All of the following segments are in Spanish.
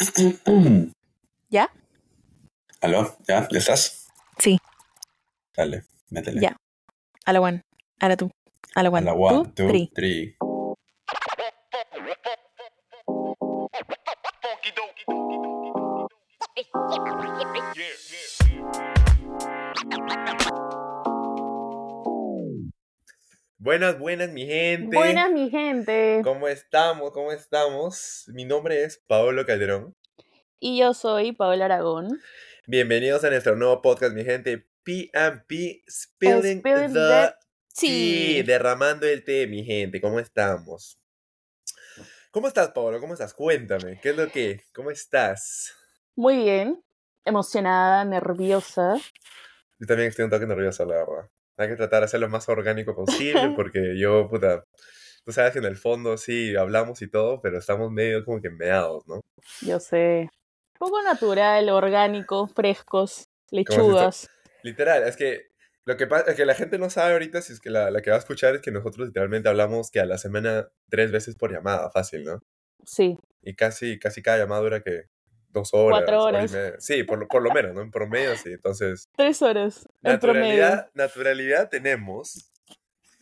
¿Ya? ¿Aló? ¿Ya? ¿Ya estás? Sí. Dale, métele. Ya. A la one. A la two. A la A one. la one, two, three. three. Buenas, buenas, mi gente. Buenas, mi gente. ¿Cómo estamos? ¿Cómo estamos? Mi nombre es Paolo Calderón. Y yo soy Paola Aragón. Bienvenidos a nuestro nuevo podcast, mi gente. P&P Spilling, Spilling the the tea. tea. Derramando el té, mi gente. ¿Cómo estamos? ¿Cómo estás, Paolo? ¿Cómo estás? Cuéntame. ¿Qué es lo que? ¿Cómo estás? Muy bien. Emocionada, nerviosa. Yo también estoy un toque nervioso, la verdad. Hay que tratar de hacerlo lo más orgánico posible porque yo, puta, tú sabes que en el fondo sí hablamos y todo, pero estamos medio como que meados, ¿no? Yo sé. Poco natural, orgánico, frescos, lechugas. Literal, es que lo que pasa es que la gente no sabe ahorita, si es que la, la que va a escuchar es que nosotros literalmente hablamos que a la semana tres veces por llamada, fácil, ¿no? Sí. Y casi, casi cada llamada dura que dos horas. Cuatro horas. Sí, por lo, por lo menos, ¿no? En promedio, sí. Entonces, Tres horas. En promedio. naturalidad, naturalidad tenemos,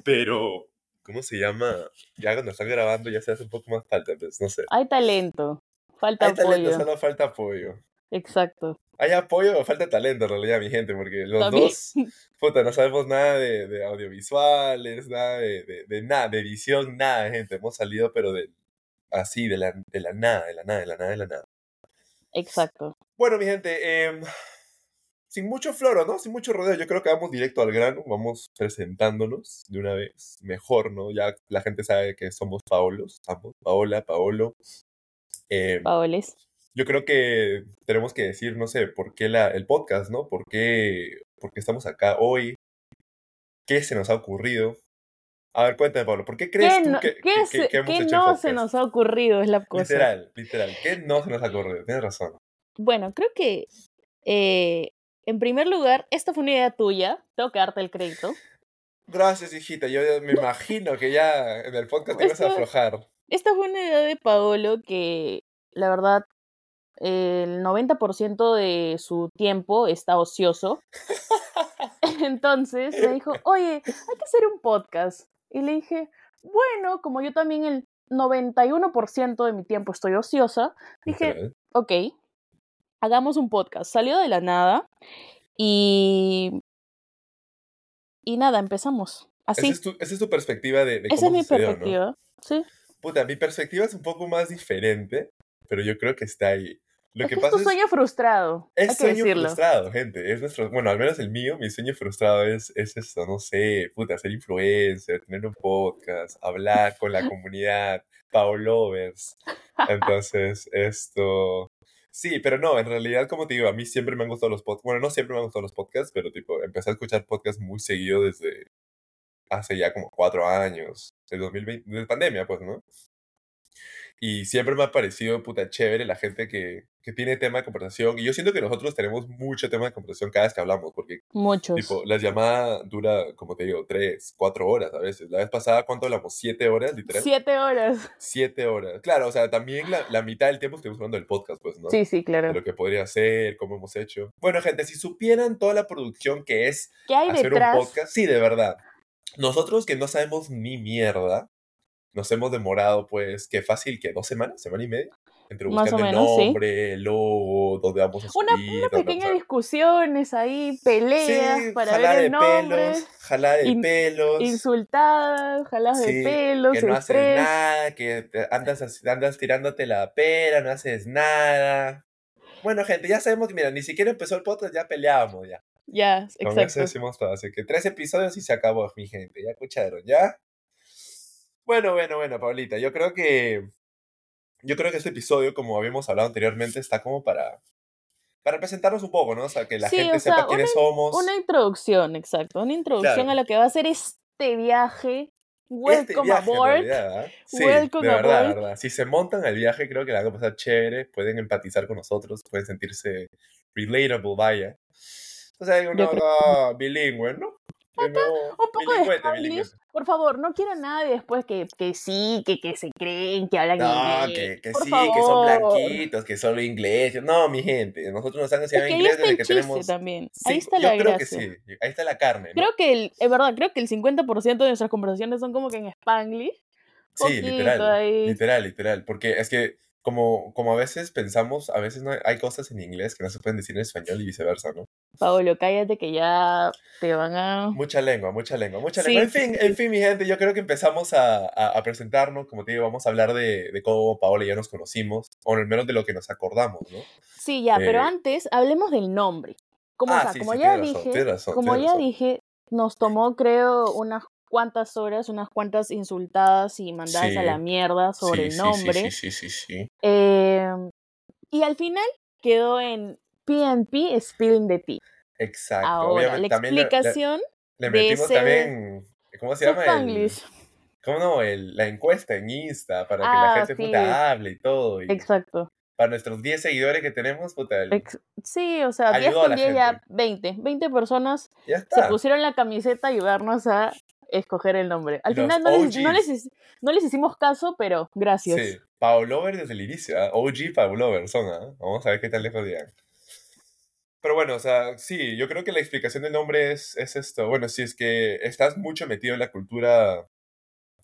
pero, ¿cómo se llama? Ya cuando están grabando ya se hace un poco más falta, pues, no sé. Hay talento. Falta Hay talento, apoyo. solo falta apoyo. Exacto. Hay apoyo o falta talento en realidad, mi gente, porque los También. dos, puta, no sabemos nada de, de audiovisuales, nada de, de, de nada, de edición, nada, gente. Hemos salido, pero de así, de la, de la nada, de la nada, de la nada, de la nada. Exacto. Bueno, mi gente, em, sin mucho floro, ¿no? Sin mucho rodeo, yo creo que vamos directo al grano, vamos presentándonos de una vez, mejor, ¿no? Ya la gente sabe que somos Paolos, ambos, Paola, Paolo. Em, Paoles. yo creo que tenemos que decir, no sé, por qué la, el podcast, ¿no? ¿Por qué, por qué estamos acá hoy? ¿Qué se nos ha ocurrido? A ver, cuéntame, Pablo, ¿por qué crees ¿Qué, tú no, que, qué que- se- que- que hemos qué hecho no se nos ha ocurrido? Es la cosa. Literal, literal. ¿Qué no se nos ha ocurrido? Tienes razón. Bueno, creo que eh, en primer lugar, esta fue una idea tuya. Tengo que darte el crédito. Gracias, hijita. Yo me imagino que ya en el podcast te ibas a aflojar. Esta fue una idea de Paolo que, la verdad, el 90% de su tiempo está ocioso. Entonces me dijo, oye, hay que hacer un podcast. Y le dije, bueno, como yo también el 91% de mi tiempo estoy ociosa, dije, ok, hagamos un podcast. Salió de la nada y... Y nada, empezamos. Esa Así. es tu, esa es tu perspectiva de, de Esa es cómo mi sucedió, ¿no? perspectiva. Sí. Puta, mi perspectiva es un poco más diferente, pero yo creo que está ahí. Lo es que que es pasa tu es... sueño frustrado. hay Es sueño decirlo. frustrado, gente. Es nuestro, bueno, al menos el mío, mi sueño frustrado es, es esto, no sé, puta, ser influencer, tener un podcast, hablar con la comunidad, Paulovers. Entonces, esto. Sí, pero no, en realidad, como te digo, a mí siempre me han gustado los podcasts. Bueno, no siempre me han gustado los podcasts, pero tipo, empecé a escuchar podcasts muy seguido desde hace ya como cuatro años, de 2020, de pandemia, pues, ¿no? Y siempre me ha parecido puta chévere la gente que, que tiene tema de conversación. Y yo siento que nosotros tenemos mucho tema de conversación cada vez que hablamos, porque Muchos. tipo, la llamada dura, como te digo, tres, cuatro horas a veces. La vez pasada, ¿cuánto hablamos? ¿Siete horas, literal? Siete horas. Siete horas. Claro, o sea, también la, la mitad del tiempo estuvimos hablando del podcast, pues, ¿no? Sí, sí, De claro. lo que podría ser, cómo hemos hecho. Bueno, gente, si supieran toda la producción que es ¿Qué hay hacer detrás? un podcast, sí, de verdad. Nosotros que no sabemos ni mierda, nos hemos demorado, pues, que fácil, que dos semanas, semana y media, entre Más buscando el menos, nombre, el logo, dónde vamos a subir, Una, una pequeña discusiones ahí, peleas Sí, para ver de el nombre, pelos, jalada de in- pelos, insultadas, jaladas sí, de pelos, que no haces nada, que andas, andas tirándote la pera, no haces nada. Bueno, gente, ya sabemos que, mira, ni siquiera empezó el podcast, ya peleábamos, ya. Ya, Con eso exacto. decimos todo. Así que tres episodios y se acabó, mi gente. Ya escucharon, ¿ya? Bueno, bueno, bueno, Paulita. Yo creo que. Yo creo que este episodio, como habíamos hablado anteriormente, está como para. Para presentarnos un poco, ¿no? O sea, que la Sí, gente sea, sepa quiénes somos. Una introducción, exacto. Una introducción Claro. a lo que va a ser este viaje. Este Welcome aboard. realidad, ¿ah? Sí, Welcome de verdad, aboard. de verdad. Si se montan al viaje, creo que la van a pasar chévere. Pueden empatizar con nosotros, pueden sentirse relatable, vaya. O sea, uno creo- bilingüe, ¿no? Nuevo Un poco de bilingüete. Por favor, no quiero a nadie después que, que sí, que, que se creen, que hablan No, inglés. que, que Por sí, que son favor. blanquitos, que solo inglés. No, mi gente, nosotros nos han Es enseñado que ahí inglés desde que tenemos... también. Sí, ahí está yo la creo gracia. que sí. Ahí está la carne, ¿no? Creo que, el, es verdad, creo que el 50% de nuestras conversaciones son como que en Spanglish. Sí, literal, ahí. literal, literal, porque es que como, como a veces pensamos, a veces no hay, hay cosas en inglés que no se pueden decir en español y viceversa, ¿no? Paolo, cállate que ya te van a... Mucha lengua, mucha lengua, mucha Sí, lengua. En fin, sí. en fin, mi gente, yo creo que empezamos a, a- a presentarnos, como te digo, vamos a hablar de, de cómo Paola y yo nos conocimos, o al menos de lo que nos acordamos, ¿no? Sí, ya, pero Eh, antes hablemos del nombre. Como, o Ah, sea, como ya razón, dije, razón, como ya razón. dije, nos tomó creo unas cuantas horas, unas cuantas insultadas y mandadas a la Sí, mierda sobre sí, el sí, nombre. sí, sí, sí, sí, sí. Eh, y al final quedó en PNP Spilling the Tea. Exacto. Ahora, Obviamente la le, le- explicación le de metimos ese también, ¿cómo se llama? El. ¿cómo no? El, la encuesta en Insta para que Ah, la gente sí, puta hable y todo. Y exacto. para nuestros 10 seguidores que tenemos, puta, sí, o sea, 10 ayudó a con la 10 ya gente. 20. 20 personas Ya se pusieron la camiseta a ayudarnos a escoger el nombre. Al Los final no les, no, les, no les hicimos caso, pero gracias. Sí, Paulover desde el inicio, ¿ah? OG Paulover son, ¿ah? Vamos a ver qué tal lejos llegan. Pero bueno, o sea, sí, yo creo que la explicación del nombre es, es esto. Bueno, si es que estás mucho metido en la cultura,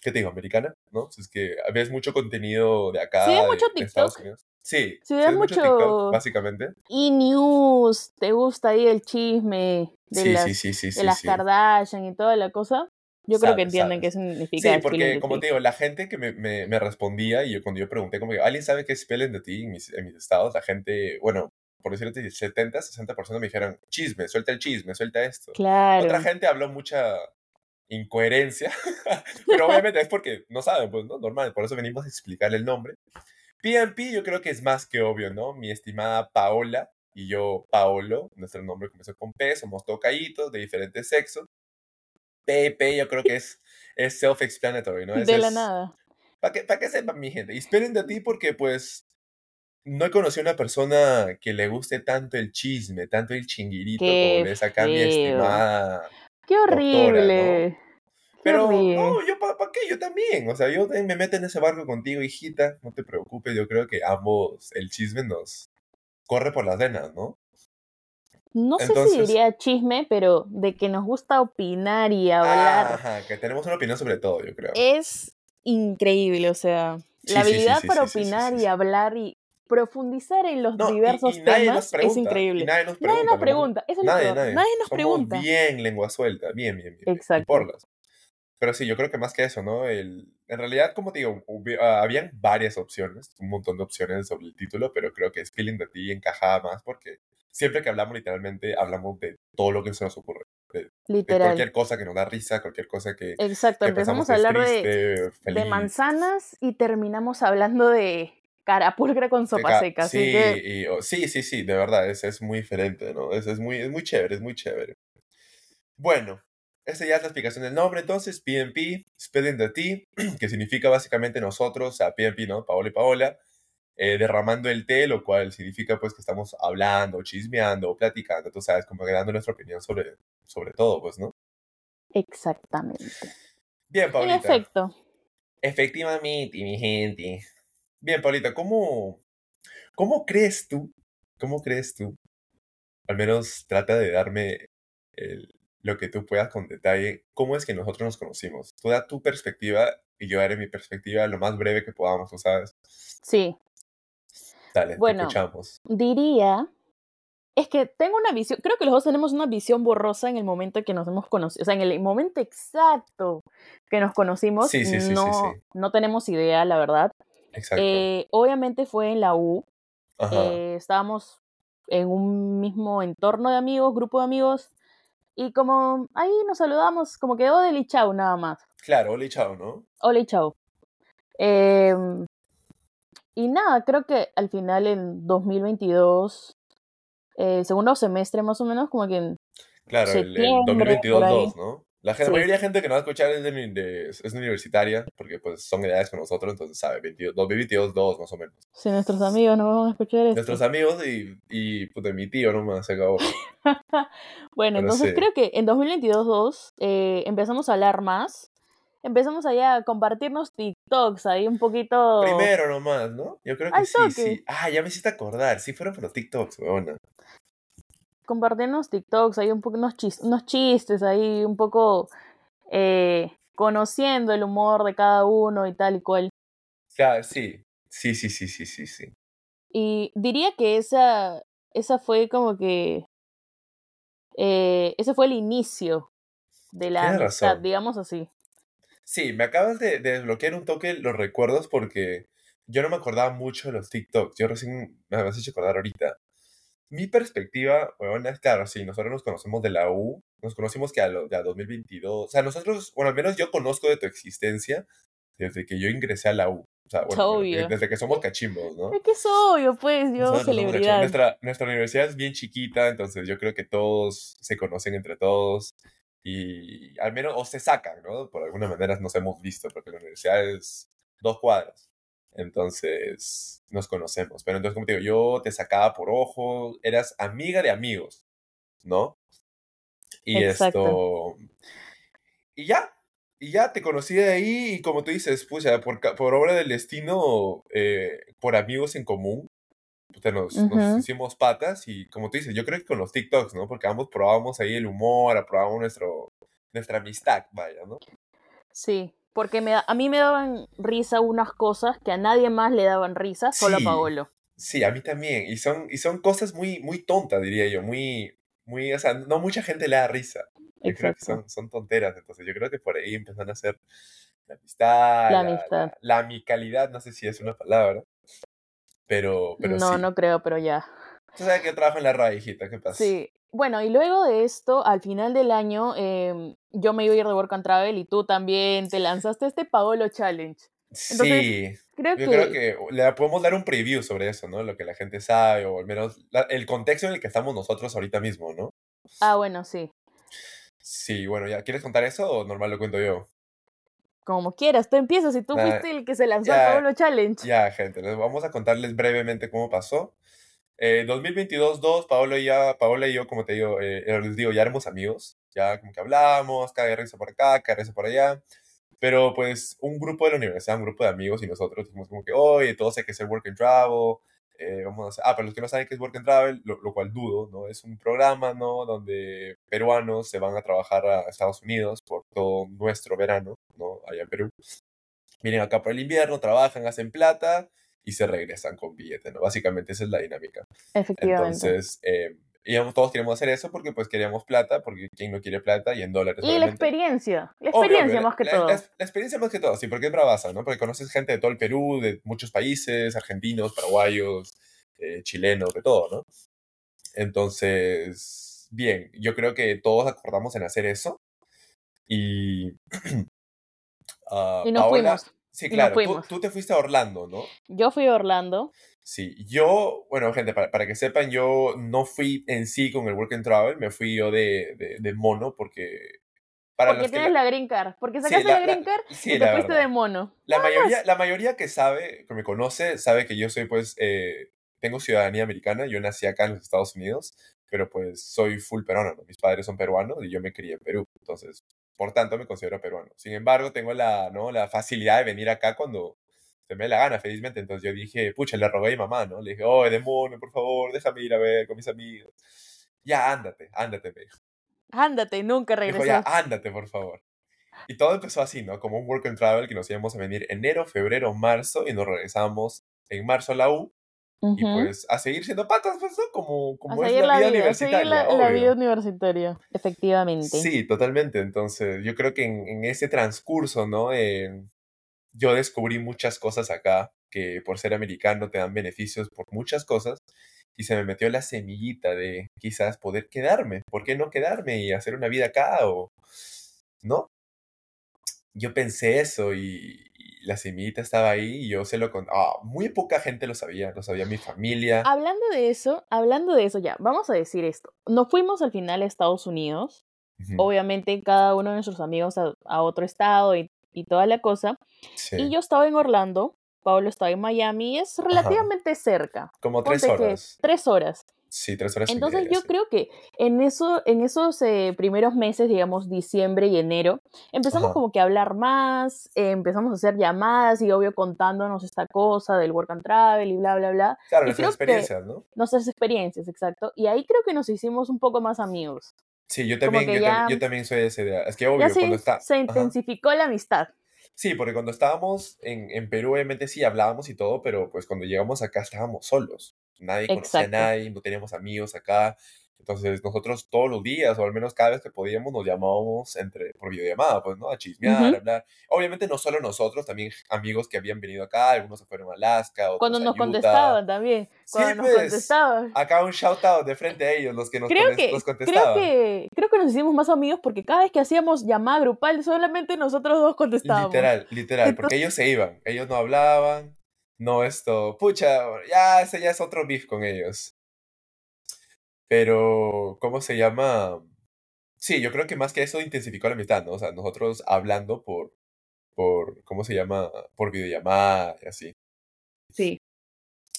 ¿qué te digo? Americana, ¿no? Si es que ves mucho contenido de acá, ves de, mucho de Estados TikTok, Unidos. Sí, si ves mucho TikTok, básicamente. e-news, te gusta ahí el chisme de Sí, sí, las, sí, sí, de sí, las sí. Kardashian y toda la cosa, yo creo que Sabes, entienden qué sabes. significa Sí, porque the como te digo, la gente que me, me, me respondía y yo, cuando yo pregunté como que, ¿alguien sabe qué es Spell the Tea en mis, en mis estados? La gente, bueno, por decirte 70, 60% me dijeron, chisme, suelta el chisme, suelta esto. Otra Claro, gente habló mucha incoherencia, pero obviamente es porque no saben, pues, ¿no? Normal, por eso venimos a explicar el nombre. PNP yo creo que es más que obvio, ¿no? Mi estimada Paola y yo, Paolo, nuestro nombre comenzó con P, somos tocallitos de diferentes sexos. PP yo creo que es, es self-explanatory, ¿no? Es, de la es, nada. para que, que sepan mi gente. Y esperen de ti porque pues no he conocido una persona que le guste tanto el chisme, tanto el chinguirito como Qué le es acá mi estimada Qué doctora, ¿no? horrible. Pero horrible. no, yo para qué, yo también. O sea, yo me meto en ese barco contigo, hijita. No te preocupes, yo creo que ambos el chisme nos corre por las venas, ¿no? No sé si Entonces, diría chisme, pero de que nos gusta opinar y hablar ajá, que tenemos una opinión sobre todo, yo creo. es increíble. O sea, Sí, la sí, habilidad sí, para sí, sí, opinar y hablar y profundizar en los No, y, diversos y nadie nos temas es pregunta. Y increíble. nadie nos Nadie pregunta. nos lo más- pregunta, eso es Nadie, peor. nadie. Nadie nos Somos pregunta. bien lengua suelta, bien, bien, bien. Y Exacto. porlas. Pero sí, yo creo que más que eso, ¿no? El, en realidad, como te digo, ah, habían varias opciones, un montón de opciones sobre el título, pero creo que Spilling the Tea encajaba más porque siempre que hablamos, literalmente, hablamos de todo lo que se nos ocurre. De, de Literal. cualquier cosa que nos da risa, cualquier cosa que, Exacto. que Empezamos a hablar de, triste, de manzanas y terminamos hablando de carapulcra con de sopa ca- seca. Así sí, que y- o- sí, sí, sí, de verdad, es, es muy diferente, ¿no? Es, es, muy, es muy chévere, es muy chévere. Bueno, esa ya es la explicación del nombre, entonces, PNP, Spilling the Tea, que significa básicamente nosotros, o sea, PNP, ¿no? Paola y Paola, eh, derramando el té, lo cual significa pues que estamos hablando, chismeando, platicando, tú sabes, como que dando nuestra opinión sobre, sobre todo, pues, ¿no? exactamente. Bien, En Paulita. efecto. Efectivamente, mi gente. Bien, Paulita, ¿cómo, ¿cómo crees tú? ¿Cómo crees tú? Al menos trata de darme el- lo que tú puedas con detalle. ¿Cómo es que nosotros nos conocimos? Tú da tu perspectiva y yo daré mi perspectiva lo más breve que podamos, ¿tú sabes? Sí. Dale, te Bueno, escuchamos. diría. Es que tengo una visión, creo que los dos tenemos una visión borrosa en el momento en que nos hemos conocido, o sea, en el momento exacto que nos conocimos, Sí, sí, sí, no, no tenemos idea, la verdad. Exacto. Eh, obviamente fue en la U, Ajá. eh, estábamos en un mismo entorno de amigos, grupo de amigos, y como ahí nos saludamos, como que hola y chau, nada más. Claro, hola y chao, ¿no? Hola y chau. Em, y nada, creo que al final en 2022, eh, segundo semestre más o menos, como que en Claro, el, el septiembre, por ahí. 2022-2, ¿no? La, gente, Sí. mayoría de gente que nos va a escuchar es, de, de- es universitaria, porque pues son edades con nosotros, entonces sabe, 22, 2022, 2 más o menos. Si nuestros amigos nos van a escuchar esto. Nuestros amigos y, y puta, mi tío nomás se acabó. Bueno, Pero entonces sí. creo que en 2022-2 eh, empezamos a hablar más. Empezamos allá a compartirnos TikToks ahí un poquito. Primero nomás, ¿no? Yo creo que sí, toque. sí. Ah, ya me hiciste acordar. Sí fueron por los TikToks, weona. Compartirnos TikToks ahí un poco, unos, chis- unos chistes ahí un poco eh, conociendo el humor de cada uno y tal y cual. Claro, sí. Sí, sí, sí, sí, sí, sí. Y diría que esa, esa fue como que. eh, ese fue el inicio de la amistad, razón. digamos así. Sí, me acabas de, de desbloquear un toque los recuerdos porque yo no me acordaba mucho de los TikToks. Yo recién me has hecho acordar ahorita. Mi perspectiva, bueno, es claro, sí, nosotros nos conocemos de la U, nos conocimos que a, lo, de a 2022. O sea, nosotros, bueno, al menos yo conozco de tu existencia desde que yo ingresé a la U. O sea, bueno, Obvio. desde que somos cachimbos, ¿no? Es que es obvio, pues, yo, Nosotros celebridad. Nuestra, nuestra universidad es bien chiquita, entonces yo creo que todos se conocen entre todos y al menos, o se sacan, ¿no? Por alguna manera nos hemos visto, porque la universidad es dos cuadras. Entonces nos conocemos. Pero entonces, como te digo, yo te sacaba por ojo, eras amiga de amigos, ¿no? Y Exacto. esto. Y ya, y ya te conocí de ahí y como tú dices, pucha, por, ca- por obra del destino, eh, por amigos en común, puta, nos, nos Ujú. hicimos patas y como tú dices, yo creo que con los TikToks, ¿no? Porque ambos probábamos ahí el humor, probábamos nuestro, nuestra amistad, vaya, ¿no? Sí, porque me, a mí me daban risa unas cosas que a nadie más le daban risa, solo Sí. a Paolo. Sí, a mí también. Y son, y son cosas muy, muy tontas, diría yo, muy, muy, o sea, no mucha gente le da risa. Yo creo que Exacto. son, son tonteras, entonces yo creo que por ahí empezaron a hacer la amistad, La la, amistad. la- la amicalidad, no sé si es una palabra, pero, pero no, sí. no creo, pero ya. Tú sabes que yo trabajo en la hijita, ¿qué pasa? Sí. Bueno, y luego de esto, al final del año, em, yo me iba a ir de Work and Travel y tú también te lanzaste este Paolo Challenge. Sí, Creo yo que, creo que le podemos dar un preview sobre eso, ¿no? Lo que la gente sabe, o al menos la- el contexto en el que estamos nosotros ahorita mismo, ¿no? Ah, bueno, sí. Sí, bueno, ya, ¿quieres contar eso o normal lo cuento yo? Como quieras, tú empiezas y tú Nah, fuiste el que se lanzó ya, al Paolo Challenge. Ya, gente, les vamos a contarles brevemente cómo pasó. Eh, 2022-2, Paola y, ya, Paola y yo, como te digo, eh, eh, les digo, ya éramos amigos, ya como que hablábamos, cada risa por acá, cada risa por allá, pero pues un grupo de la universidad, un grupo de amigos y nosotros dijimos como que, oye, todos hay que hacer work and travel, eh, vamos a hacer, ah, para los que no saben qué es work and travel, lo, lo cual dudo, ¿no? Es un programa, ¿no? Donde peruanos se van a trabajar a Estados Unidos por todo nuestro verano, ¿no? Allá en Perú. Vienen acá por el invierno, trabajan, hacen plata y se regresan con billete, ¿no? Básicamente esa es la dinámica. Efectivamente. Entonces, eh, íbamos, todos queríamos hacer eso porque pues queríamos plata, porque quien no quiere plata y en dólares. y la obviamente. experiencia, la experiencia obvio, más que la, todo. La, la experiencia más que todo, sí, porque es bravaza, ¿no? Porque conoces gente de todo el Perú, de muchos países, argentinos, paraguayos, eh, chilenos, de todo, ¿no? Entonces, bien, yo creo que todos acordamos en hacer eso. Y... ah, Y nos Paola- fuimos. Sí, claro, tú, tú te fuiste a Orlando, ¿no? Yo fui a Orlando. Sí, yo, bueno, gente, para, para que sepan, yo no fui en sí con el Work and Travel, me fui yo de, de, de mono porque... Para Porque tienes la, la green card. Porque Sí, sacaste la- la, green la- card sí, y te la fuiste de mono. la mayoría, la mayoría que sabe, que me conoce, sabe que yo soy, pues, eh, tengo ciudadanía americana, yo nací acá en los Estados Unidos, pero pues soy full peruano, ¿no? Mis padres son peruanos y yo me crié en Perú, entonces, por tanto, me considero peruano. Sin embargo, tengo la, ¿no? la facilidad de venir acá cuando se me dé la gana, felizmente. Entonces yo dije, pucha, le rogué a mi mamá, ¿no? Le dije, oh, demonio, por favor, déjame ir a ver con mis amigos. Ya, ándate, ándate, me dijo. Ándate, nunca Me dijo, ya, ándate, por favor. Y todo empezó así, ¿no? Como un work and travel que nos íbamos a venir enero, febrero, marzo y nos regresamos en marzo a la U y pues a seguir siendo patas, pues, ¿no? Como, a como es la la vida vida, a seguir universitaria, la, vida universitaria, efectivamente. Sí, totalmente. Entonces, yo creo que en, en ese transcurso, ¿no? Eh, yo descubrí muchas cosas acá que por ser americano te dan beneficios por muchas cosas y se me metió la semillita de quizás poder quedarme. ¿Por qué no quedarme y hacer una vida acá? O, ¿no? Yo pensé eso y la semillita estaba ahí y yo se lo conté. Ah, muy poca gente lo sabía, lo sabía mi familia. Hablando de eso, hablando de eso ya, vamos a decir esto. Nos fuimos al final a Estados Unidos obviamente cada uno de nuestros amigos a, a otro estado y, y toda la cosa. Sí. Y yo estaba en Orlando, Pablo estaba en Miami, es relativamente cerca. Como tres Ponte horas. tres horas. Sí, tres horas y Entonces media, yo sí. creo que en, eso, en esos eh, primeros meses, digamos diciembre y enero, empezamos Ajá. como que a hablar más, eh, empezamos a hacer llamadas y obvio contándonos esta cosa del work and travel y bla, bla, bla. Claro, y nuestras experiencias, ¿no? Nuestras experiencias, exacto. Y ahí creo que nos hicimos un poco más amigos. Sí, yo también, yo, ya- también, yo también soy de esa idea. Es que obvio, se, cuando está... se Ajá. intensificó la amistad. Sí, porque cuando estábamos en, en Perú, obviamente sí hablábamos y todo, pero pues cuando llegamos acá estábamos solos. Nadie conocía Exacto. a nadie, no teníamos amigos acá. Entonces nosotros todos los días, o al menos cada vez que podíamos, nos llamábamos entre, por videollamada, pues, ¿no? A chismear, Ujú. a hablar. Obviamente no solo nosotros, también amigos que habían venido acá, algunos se fueron a Alaska, otros Cuando a nos Utah. contestaban también. Sí, Cuando nos pues. contestaban. Acá un shout out de frente a ellos, los que nos, Creo comen- que, nos creo, contestaban. que, creo que nos hicimos más amigos porque cada vez que hacíamos llamada grupal, solamente nosotros dos contestábamos. Literal, literal, porque ellos se iban, ellos no hablaban, no esto, pucha, ya ese ya es otro beef con ellos. Pero, ¿cómo se llama? Sí, yo creo que más que eso intensificó la amistad, ¿no? O sea, nosotros hablando por, por, ¿cómo se llama? Por videollamada y así. Sí.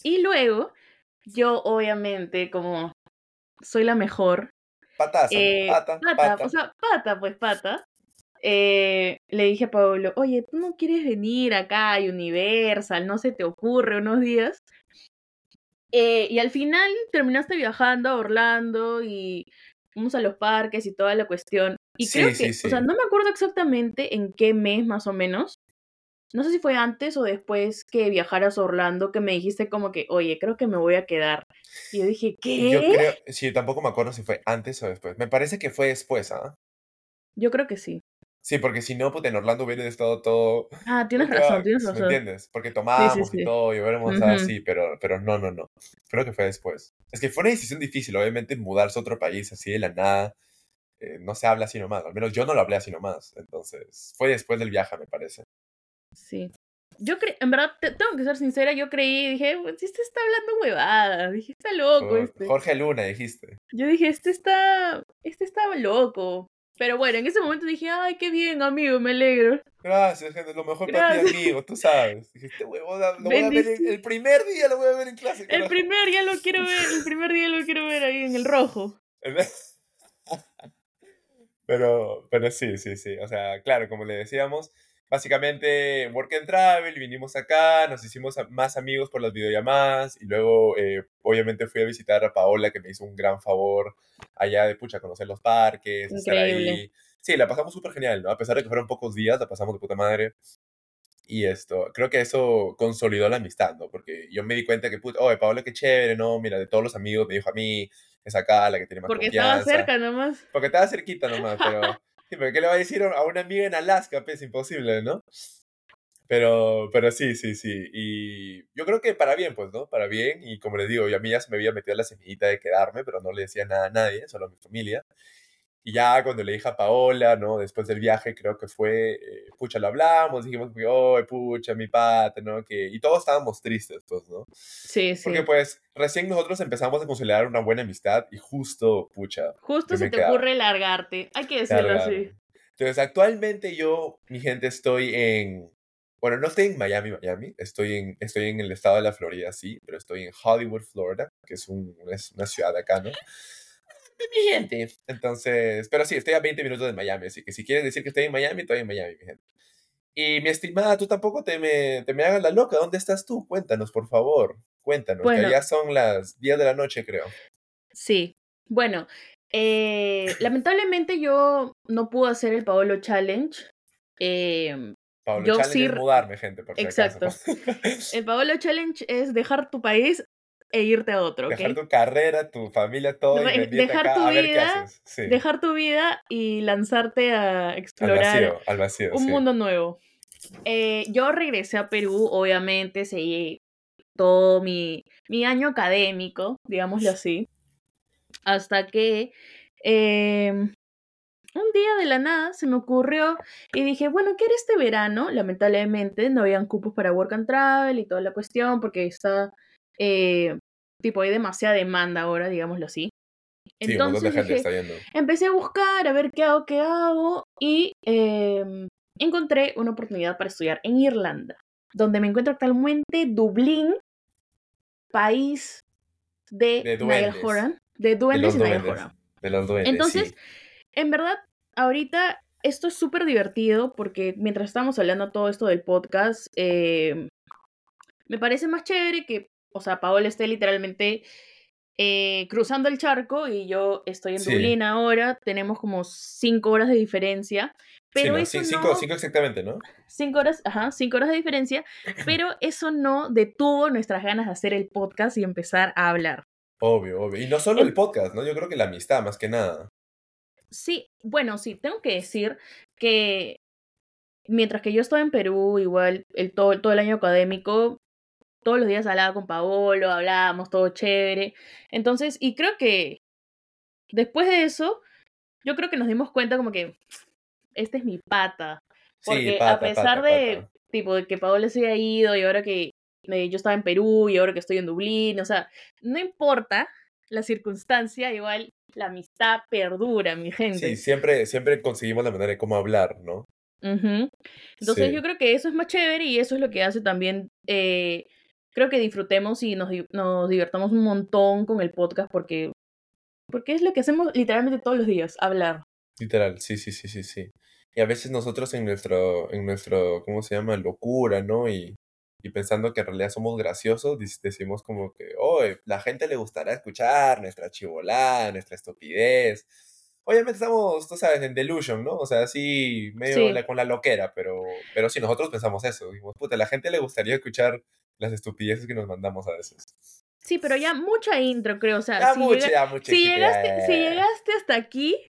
Y luego, yo obviamente, como soy la mejor, Pataza, eh, pata, pata, pata. o sea, pata, pues pata, eh, le dije a Pablo, oye, ¿tú no quieres venir acá a Universal? ¿No se te ocurre unos días? Eh, y al final terminaste viajando a Orlando y fuimos a los parques y toda la cuestión. Y Sí, creo que, sí, sí. o sea, no me acuerdo exactamente en qué mes más o menos. No sé si fue antes o después que viajaras a Orlando que me dijiste como que, oye, creo que me voy a quedar. Y yo dije, ¿qué? Yo creo, sí, tampoco me acuerdo si fue antes o después. Me parece que fue después, ¿ah? Yo creo que sí. Sí, porque si no, pues en Orlando hubiera estado todo Ah, tienes Puta, razón, tienes ¿Me razón. entiendes? Porque tomábamos sí. y todo, y hubiéramos Ujú. así, pero, pero no, no, no. Creo que fue después. Es que fue una decisión difícil, obviamente, mudarse a otro país así de la nada. eh, no se habla así nomás, al menos yo no lo hablé así nomás. Entonces, fue después del viaje, me parece. Sí. Yo creí, en verdad, te- tengo que ser sincera, yo creí, dije, pues este está hablando huevadas, dije, está loco Jor- este. Jorge Luna, dijiste. Yo dije, este está, este está loco. Pero bueno, en ese momento dije, ay, qué bien, amigo, me alegro. Gracias, gente, lo mejor para ti, amigo, tú sabes. Dije, este huevón, lo voy a ver en- el primer día lo voy a ver en clase. El primer ya lo quiero ver, el primer día lo quiero ver ahí en el rojo. Pero, pero sí, sí, sí. O sea, claro, como le decíamos, básicamente work and travel, vinimos acá, nos hicimos más amigos por las videollamadas y luego, eh, obviamente, fui a visitar a Paola, que me hizo un gran favor allá de pucha, conocer los parques, estar Increíble. ahí. Sí, la pasamos súper genial, ¿no? A pesar de que fueron pocos días, la pasamos de puta madre. Y esto, creo que eso consolidó la amistad, ¿no? Porque yo me di cuenta que, puta, oye, Paola, qué chévere, ¿no? Mira, de todos los amigos me dijo a mí, es acá la que tiene más Porque estaba confianza. cerca nomás. Porque estaba cerquita nomás, pero. Sí, pero ¿qué le va a decir a una amiga en Alaska? Pues imposible, ¿no? Pero, pero sí, sí, sí. Y yo creo que para bien, pues, ¿no? Para bien. Y como les digo, yo a mí ya se me había metido la semillita de quedarme, pero no le decía nada a nadie, solo a mi familia. Y ya cuando le dije a Paola, ¿no? Después del viaje, creo que fue, eh, pucha, lo hablamos, dijimos, oh, pucha, mi pata, ¿no? Que, y todos estábamos tristes, pues, ¿no? Sí, sí. Porque, pues, recién nosotros empezamos a consolidar una buena amistad y justo, pucha, Justo se te quedaba. ocurre largarte. Hay que decirlo así. Entonces, actualmente yo, mi gente, estoy en. Bueno, no estoy en Miami, Miami. Estoy en, estoy en el estado de la Florida, sí, pero estoy en Hollywood, Florida, que es, un, es una ciudad acá, ¿no? De mi gente. Entonces, pero sí, estoy a 20 minutos de Miami, así que si quieres decir que estoy en Miami, estoy en Miami, mi gente. Y mi estimada, tú tampoco te me, te me hagas la loca. ¿Dónde estás tú? Cuéntanos, por favor. Cuéntanos, Bueno. que ya son las 10 de la noche, creo. Sí. Bueno, eh, lamentablemente yo no pude hacer el Paolo Challenge. Eh, Pablo, Yo challenge sí es mudarme, gente, por si Exacto. acaso. el Paolo Challenge es dejar tu país e irte a otro. Dejar tu carrera, tu familia, todo y dejar acá tu vida. Sí. Dejar tu vida y lanzarte a Al explorar vacío, al vacío, un sí. mundo nuevo. Eh, yo regresé a Perú, obviamente, seguí todo mi, mi año académico, digámoslo así, hasta que eh, un día de la nada se me ocurrió y dije, bueno, ¿qué haré este verano? Lamentablemente no habían cupos para Work and Travel y toda la cuestión, porque está, eh, tipo, hay demasiada demanda ahora, digámoslo así. Sí, un de Entonces gente dije, está yendo. empecé a buscar, a ver qué hago, qué hago, y em, encontré una oportunidad para estudiar en Irlanda, donde me encuentro actualmente Dublín, país de, De Niall duendes. Horan, de De duendes los y Niall duendes. Horan. De los duendes, Entonces, sí. en verdad, ahorita esto es súper divertido porque mientras estamos hablando todo esto del podcast, eh, me parece más chévere que, o sea, Paola esté literalmente eh, cruzando el charco y yo estoy en Sí. Dublín ahora. Tenemos como cinco horas de diferencia. Sí, Pero ¿no? eso Sí, no... cinco, cinco exactamente, ¿no? Cinco horas, ajá, cinco horas de diferencia, pero eso no detuvo nuestras ganas de hacer el podcast y empezar a hablar. Obvio, obvio. Y no solo En- el podcast, ¿no? Yo creo que la amistad, más que nada. Sí, bueno, sí, tengo que decir que mientras que yo estaba en Perú, igual el, todo, todo el año académico, todos los días hablaba con Paolo, hablábamos, todo chévere. Entonces, y creo que después de eso, yo creo que nos dimos cuenta como que este es mi pata. Porque sí, pata, a pesar pata, de, pata. tipo, de que Paola se haya ido y ahora que yo estaba en Perú y ahora que estoy en Dublín, o sea, no importa la circunstancia, igual la amistad perdura, mi gente. Sí, siempre, siempre conseguimos la manera de cómo hablar, ¿no? Entonces Sí. yo creo que eso es más chévere y eso es lo que hace también, eh, creo que disfrutemos y nos, nos divertamos un montón con el podcast porque, porque es lo que hacemos literalmente todos los días, hablar. Literal, sí, sí, sí, sí, sí. Y a veces nosotros en nuestro, en nuestro, ¿cómo se llama? Locura, ¿no? Y, y pensando que en realidad somos graciosos, decimos como que, oh, la gente le gustará escuchar nuestra chivolada, nuestra estupidez. Obviamente estamos, tú sabes, en delusion, ¿no? O sea, así medio Sí. la- con la loquera, pero, pero sí, nosotros pensamos eso. Dijimos, puta, la gente le gustaría escuchar las estupideces que nos mandamos a veces. Sí, pero ya mucha intro, creo. O sea, Ya si, mucho, llega- ya mucho. si llegaste, ya, si ya, ya. llegaste hasta aquí,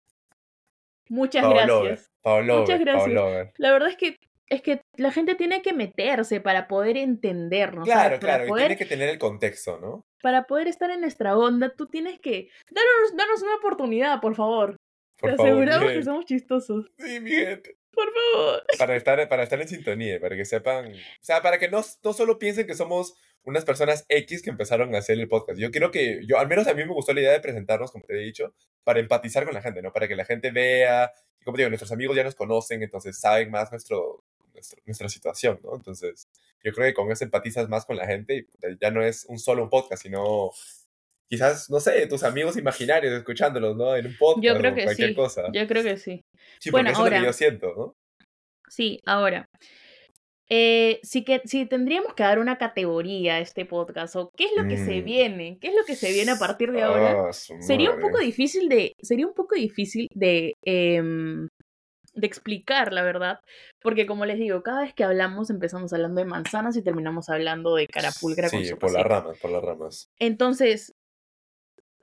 muchas Pablo gracias. Pablo Muchas gracias. Pablo La verdad es que es que la gente tiene que meterse para poder entendernos. ¿sabes? Claro, para claro, y poder, tiene que tener el contexto, ¿no? para poder estar en nuestra onda, tú tienes que darnos, darnos una oportunidad, por favor. Por Te favor, aseguramos que somos chistosos. Sí, mi gente. Por favor. Para estar, para estar en sintonía, para que sepan. O sea, para que no, no solo piensen que somos unas personas X que empezaron a hacer el podcast. Yo quiero que, yo, al menos a mí me gustó la idea de presentarnos, como te he dicho, para empatizar con la gente, ¿no? Para que la gente vea. Y como te digo, nuestros amigos ya nos conocen, entonces saben más nuestro, nuestro- nuestra situación, ¿no? Entonces, yo creo que con eso empatizas más con la gente y puta, ya no es un solo podcast, sino quizás, no sé, tus amigos imaginarios escuchándolos, ¿no? En un podcast Yo creo o que cualquier sí. cosa. Yo creo que sí. Sí, porque Bueno, eso es lo que ahora- yo siento, ¿no? Sí, ahora. eh, si, que, si tendríamos que dar una categoría a este podcast, o qué es lo que se Mm. viene, qué es lo que se viene a partir de ahora, Ah, sería un poco difícil de. Sería un poco difícil de. em, de explicar, la verdad. Porque como les digo, cada vez que hablamos empezamos hablando de manzanas y terminamos hablando de carapulcra con Sí, por las ramas, por las ramas. Entonces,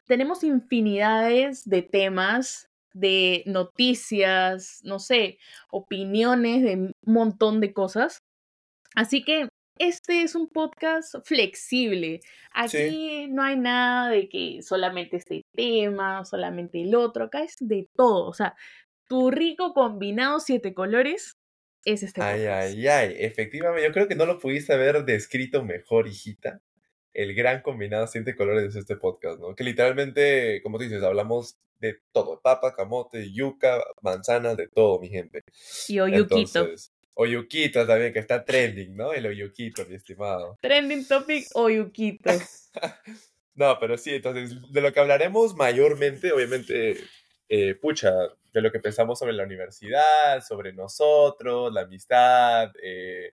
tenemos infinidades de temas, de noticias, no sé, opiniones de un montón de cosas. Así que este es un podcast flexible. Aquí no hay nada de que solamente este tema, solamente el otro. Acá es de todo. O sea, tu rico combinado siete colores es este Ay, podcast. ay, ay. Efectivamente, yo creo que no lo pudiste haber descrito mejor, hijita. El gran combinado siete colores de este podcast, ¿no? Que literalmente, como tú dices, hablamos de todo. Papa, camote, yuca, manzanas, de todo, mi gente. Y Oyuquito. Entonces, oyuquito también, que está trending, ¿no? El oyuquito, mi estimado. Trending topic Oyuquito. No, pero sí, entonces, de lo que hablaremos mayormente, obviamente, eh, pucha, de lo que pensamos sobre la universidad, sobre nosotros, la amistad, eh,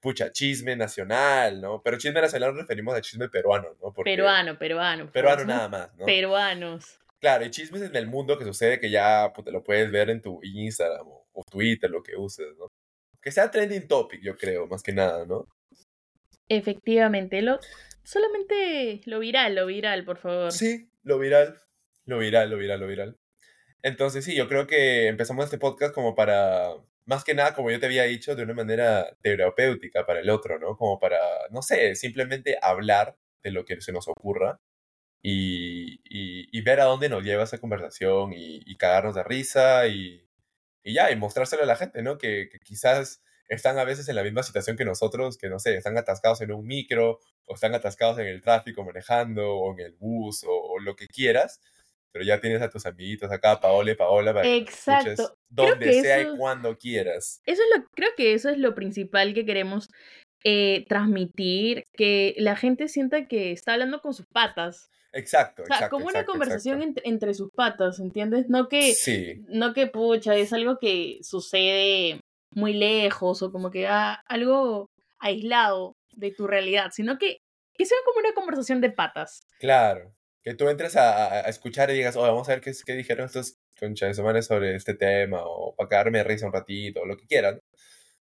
pucha, chisme nacional, ¿no? Pero chisme nacional nos referimos a chisme peruano, ¿no? Porque- Peruano, peruano. por Peruano nada más, ¿no? Peruanos. Claro, y chismes en el mundo que sucede que ya puta, lo puedes ver en tu Instagram o, o Twitter, lo que uses, ¿no? Que sea trending topic, yo creo, más que nada, ¿no? Efectivamente, lo solamente lo viral, lo viral, por favor. Sí, lo viral, lo viral, lo viral, lo viral. Entonces sí, yo creo que empezamos este podcast como para, más que nada, como yo te había dicho, de una manera terapéutica para el otro, ¿no? Como para, no sé, simplemente hablar de lo que se nos ocurra y, y- y ver a dónde nos lleva esa conversación y, y cagarnos de risa y, ya, y mostrárselo a la gente, ¿no? Que, que quizás están a veces en la misma situación que nosotros, que no sé, están atascados en un micro o están atascados en el tráfico manejando o en el bus o, o lo que quieras. Pero ya tienes a tus amiguitos acá, Paola y Paola, para que escuches donde sea eso- y cuando quieras. Eso es lo, creo que eso es lo principal que queremos eh, transmitir, que la gente sienta que está hablando con sus patas. Exacto, O sea, exacto. como una exacto, conversación exacto. entre, entre sus patas, ¿entiendes? No que, Sí, no que pucha, es algo que sucede muy lejos o como que ah, algo aislado de tu realidad, sino que, que sea como una conversación de patas. claro. Que tú entres a, a- escuchar y digas, oh, vamos a ver qué, qué dijeron estos concha de su madre sobre este tema, o para cagarme risa un ratito, o lo que quieran.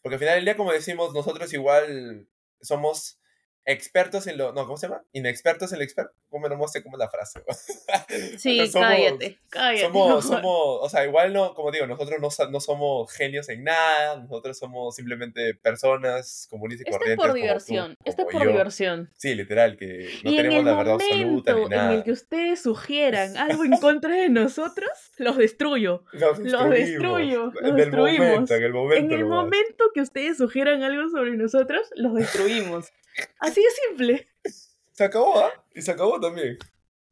Porque al final del día, como decimos, nosotros igual somos expertos en lo... No, ¿cómo se llama? Inexpertos en lo experto. ¿Cómo no sé cómo es la frase? Sí, somos- cállate, cállate. Somos, somos, o sea, igual no, como digo, nosotros no, no somos genios en nada, nosotros somos simplemente personas comunes y Esto es corrientes. por como tú, diversión, esto es como por yo. diversión. Sí, literal, que no y en tenemos el la verdad absoluta ni en nada. el que ustedes sugieran algo en contra de nosotros, los destruyo. Los Los destruyo, los En el momento, en el momento. En el nomás. momento que ustedes sugieran algo sobre nosotros, los destruimos. Así de simple. Se acabó, ¿ah? Y se acabó también.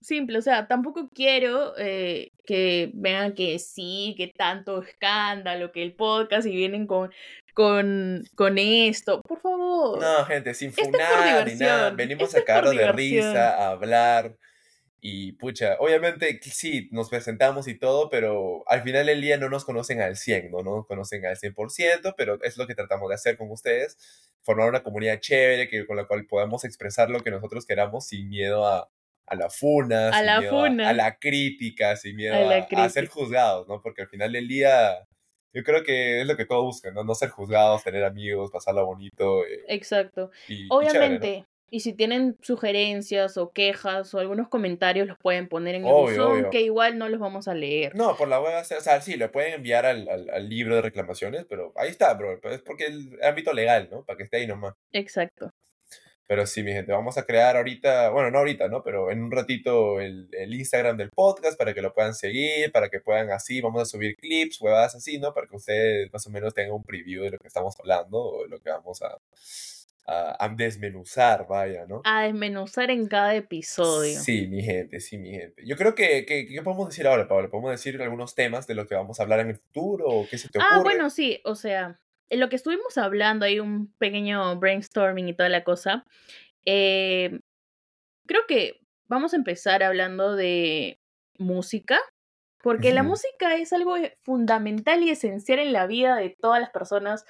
Simple, o sea, tampoco quiero eh, que vean que sí, que tanto escándalo, que el podcast y vienen con, con, con esto. Por favor. No, gente, sin funar ni nada. Venimos a cagarnos de risa, a hablar. Y pucha, obviamente sí, nos presentamos y todo, pero al final del día no nos conocen al 100, ¿no? No nos conocen al 100%, pero es lo que tratamos de hacer con ustedes. Formar una comunidad chévere que, con la cual podamos expresar lo que nosotros queramos sin miedo a, a la funa, A sin la miedo a- funa. A, la crítica, sin miedo A a, a ser juzgados, ¿no? Porque al final del día yo creo que es lo que todos buscan, ¿no? No ser juzgados, tener amigos, pasarla bonito. eh, Exacto. y, y chévere, ¿no? Y si tienen sugerencias o quejas o algunos comentarios, los pueden poner en el Obvio, buzón, obvio. que igual no los vamos a leer. No, por la web, o sea, sí, le pueden enviar al, al, al libro de reclamaciones, pero ahí está, bro. pues, Es porque el ámbito legal, ¿no? Para que esté ahí nomás. Exacto. Pero sí, mi gente, vamos a crear ahorita, bueno, no ahorita, ¿no? Pero en un ratito el, el Instagram del podcast para que lo puedan seguir, para que puedan así, vamos a subir clips, huevadas así, ¿no? Para que ustedes más o menos tengan un preview de lo que estamos hablando o de lo que vamos a, a, a desmenuzar, vaya, ¿no? A desmenuzar en cada episodio. Sí, mi gente, sí, mi gente. Yo creo que, que, ¿qué podemos decir ahora, Pablo? ¿Podemos decir algunos temas de los que vamos a hablar en el futuro o qué se te ocurre? Ah, bueno, sí, o sea, en lo que estuvimos hablando, hay un pequeño brainstorming y toda la cosa. eh, creo que vamos a empezar hablando de música, porque la música es algo e- fundamental y esencial en la vida de todas las personas.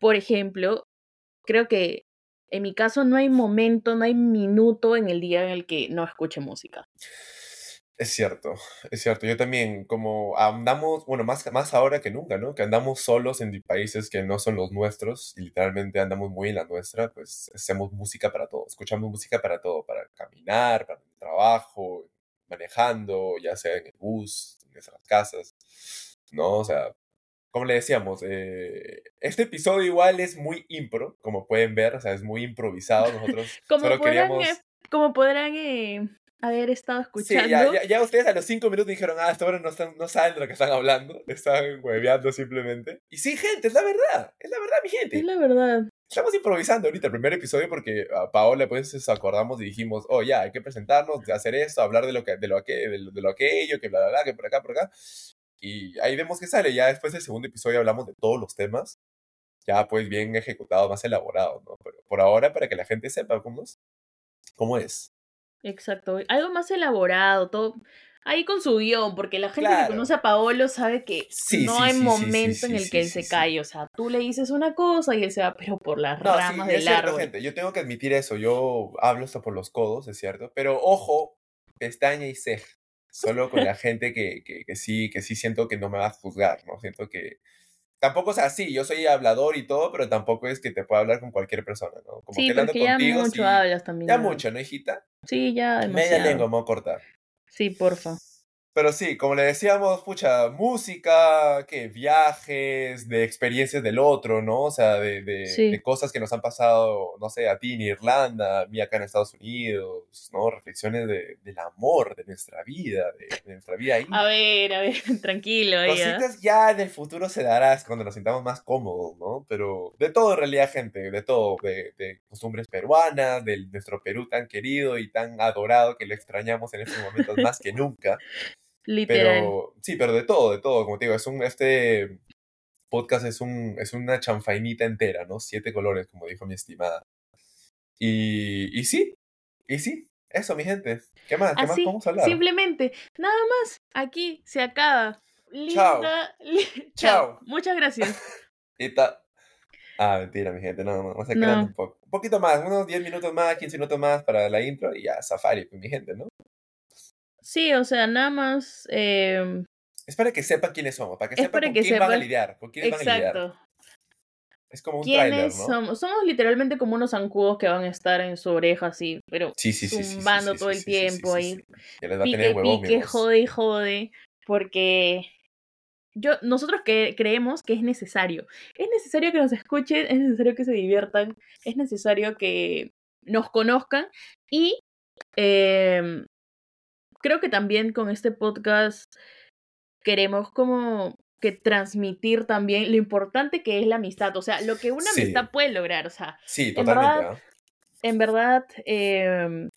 Por ejemplo, creo que en mi caso no hay momento, no hay minuto en el día en el que no escuche música. Es cierto, es cierto. Yo también, como andamos, bueno, más, más ahora que nunca, ¿no? Que andamos solos en países que no son los nuestros y literalmente andamos muy en la nuestra, pues hacemos música para todo, escuchamos música para todo, para caminar, para el trabajo, manejando, ya sea en el bus, en nuestras casas, ¿no? O sea, como le decíamos, eh, este episodio igual es muy impro, como pueden ver, o sea, es muy improvisado. Nosotros Como solo podrán, queríamos... eh, como podrán eh, haber estado Sí, escuchando. ya, ya, ya ustedes a los cinco minutos dijeron, ah, hasta ahora no, están, no saben de lo que están hablando, están hueveando simplemente. Y sí, gente, es la verdad, es la verdad, mi gente. Es la verdad. Estamos improvisando ahorita el primer episodio porque a Paola pues nos acordamos y dijimos, oh, ya, hay que presentarnos, hacer esto, hablar de lo, que, de, lo, que, de, lo, de lo aquello, que bla, bla, bla, que por acá, por acá. Y ahí vemos que sale, ya después del segundo episodio hablamos de todos los temas, ya pues bien ejecutados, más elaborados, ¿no? Pero por ahora, para que la gente sepa cómo es. ¿Cómo es? Exacto. Algo más elaborado, todo. Ahí con su guion, porque la gente Claro. que conoce a Paolo sabe que Sí, no sí, hay sí, momento en el que él se cae. O sea, tú le dices una cosa y él se va, pero por las No, ramas del cierto, árbol. gente. Yo tengo que admitir eso. Yo hablo hasta por los codos, es cierto. Pero ojo, pestaña y ceja. Solo con la gente que, que, que sí, que sí siento que no me va a juzgar, ¿no? Siento que. Tampoco es así, yo soy hablador y todo, pero tampoco es que te pueda hablar con cualquier persona, ¿no? Como Sí, que porque ya contigo, mucho sí, hablas también. Ya mucho, ¿no, hijita? Sí, ya Media lengua me voy a cortar. Sí, porfa. Pero sí, como le decíamos, pucha, música, que viajes, de experiencias del otro, ¿no? O sea, de, de, Sí. de cosas que nos han pasado, no sé, a ti en Irlanda, a mí acá en Estados Unidos, ¿no? Reflexiones de, del amor, de nuestra vida, de, nuestra vida ahí. A ver, a ver, tranquilo. ¿ah? Cositas ya en el futuro se dará cuando nos sintamos más cómodos, ¿no? Pero de todo en realidad, gente, de todo, de, de costumbres peruanas, de nuestro Perú tan querido y tan adorado que lo extrañamos en estos momentos más que nunca. Literal. Pero sí, pero de todo, de todo, como te digo, es un, este podcast es, un, es una chanfainita entera, ¿no? Siete colores, como dijo mi estimada. Y, y sí, y sí, eso, mi gente. ¿Qué más? ¿Qué más Así, podemos hablar? simplemente, nada más, aquí se acaba. Chao. Linda, li- Chao. Muchas gracias. Y ta- Ah, mentira, mi gente, no, no, vamos a No. quedar un poco. Un poquito más, unos 10 minutos más, 15 minutos más para la intro y ya, safari, pues, mi gente, ¿no? Sí, o sea, nada más. eh, Es para que sepan quiénes somos, para que Es sepan para con que quién van a lidiar, con quiénes van a lidiar. exacto. Es como un ¿Quiénes ¿no? somos? Somos literalmente como unos zancudos que van a estar en su oreja así, pero Sí, sí, sí, zumbando todo el tiempo ahí. Que les va a Pique, tener huevón, pique, jode y jode, porque yo, nosotros que creemos que es necesario. Es necesario que nos escuchen, es necesario que se diviertan, es necesario que nos conozcan y em, creo que también con este podcast queremos como que transmitir también lo importante que es la amistad, o sea, lo que una Sí. amistad puede lograr, o sea, Sí, en totalmente. verdad, ¿ah? en verdad, em,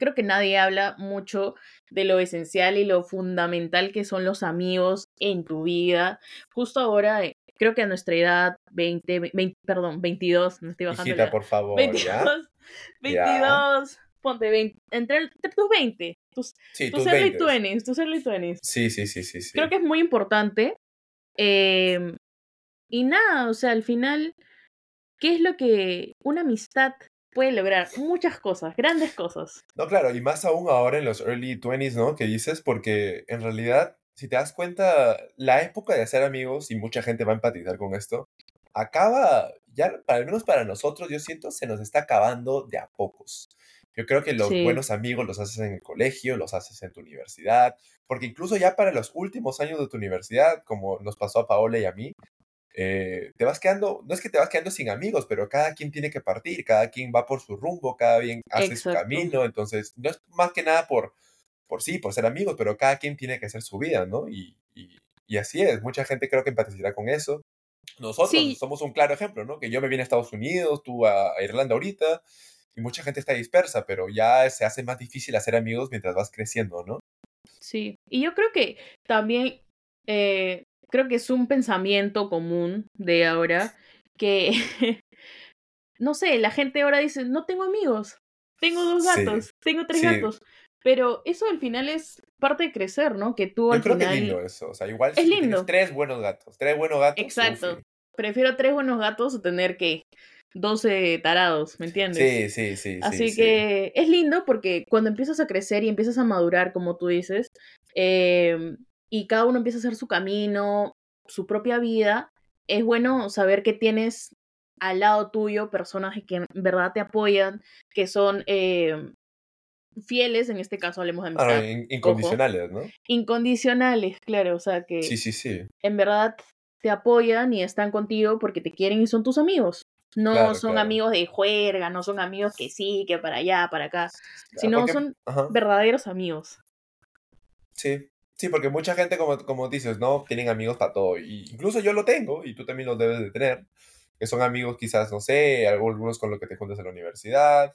creo que nadie habla mucho de lo esencial y lo fundamental que son los amigos en tu vida. Justo ahora, eh, creo que a nuestra edad, 20, 20 perdón, 22, me estoy bajando Hijita, por favor, 22, ¿ya? 22, ponte 20, entre, entre tus 20, tus, Sí, tus tus early 20. 20s, tus early 20s. Sí, sí, sí, sí, sí. Creo que es muy importante. eh, y nada, o sea, al final, ¿qué es lo que una amistad puede lograr? Muchas cosas, grandes cosas. No, claro, y más aún ahora en los early 20s, ¿no? Que dices, porque en realidad, si te das cuenta, la época de hacer amigos, y mucha gente va a empatizar con esto, acaba, ya, al menos para nosotros, yo siento, se nos está acabando de a pocos. Yo creo que los Sí. buenos amigos los haces en el colegio, los haces en tu universidad, porque incluso ya para los últimos años de tu universidad, como nos pasó a Paola y a mí, eh, te vas quedando, no es que te vas quedando sin amigos, pero cada quien tiene que partir, cada quien va por su rumbo, cada quien hace su Exacto. camino, entonces no es más que nada por, por sí, por ser amigos, pero cada quien tiene que hacer su vida, ¿no? Y, y, y así es, mucha gente creo que empatizará con eso. Nosotros Sí. somos un claro ejemplo, ¿no? Que yo me vine a Estados Unidos, tú a, a Irlanda ahorita, y mucha gente está dispersa, pero ya se hace más difícil hacer amigos mientras vas creciendo, ¿no? Sí. Y yo creo que también, eh, creo que es un pensamiento común de ahora que, no sé, la gente ahora dice, no tengo amigos, tengo dos Sí. gatos, tengo tres Sí. gatos. Pero eso al final es parte de crecer, ¿no? Que tú Yo al creo que final... es lindo eso, o sea, igual Es si tienes lindo. tres buenos gatos, tres buenos gatos. Exacto. Prefiero tres buenos gatos a tener que 12 tarados, ¿me entiendes? Sí, sí, sí. Así sí, que es lindo porque cuando empiezas a crecer y empiezas a madurar, como tú dices, eh, y cada uno empieza a hacer su camino, su propia vida, es bueno saber que tienes al lado tuyo personas que en verdad te apoyan, que son eh, fieles, en este caso hablemos de Ah, amistad, in- incondicionales, ¿no? incondicionales, claro, o sea que Sí, sí, sí. en verdad te apoyan y están contigo porque te quieren y son tus amigos. No Claro, son claro. amigos de juerga, no son amigos que sí, que para allá, para acá, Claro, sino porque- son ajá, verdaderos amigos. Sí, sí, porque mucha gente, como, como dices, ¿no? Tienen amigos para todo. Y incluso yo lo tengo, y tú también los debes de tener, que son amigos quizás, no sé, algunos con los que te juntas en la universidad,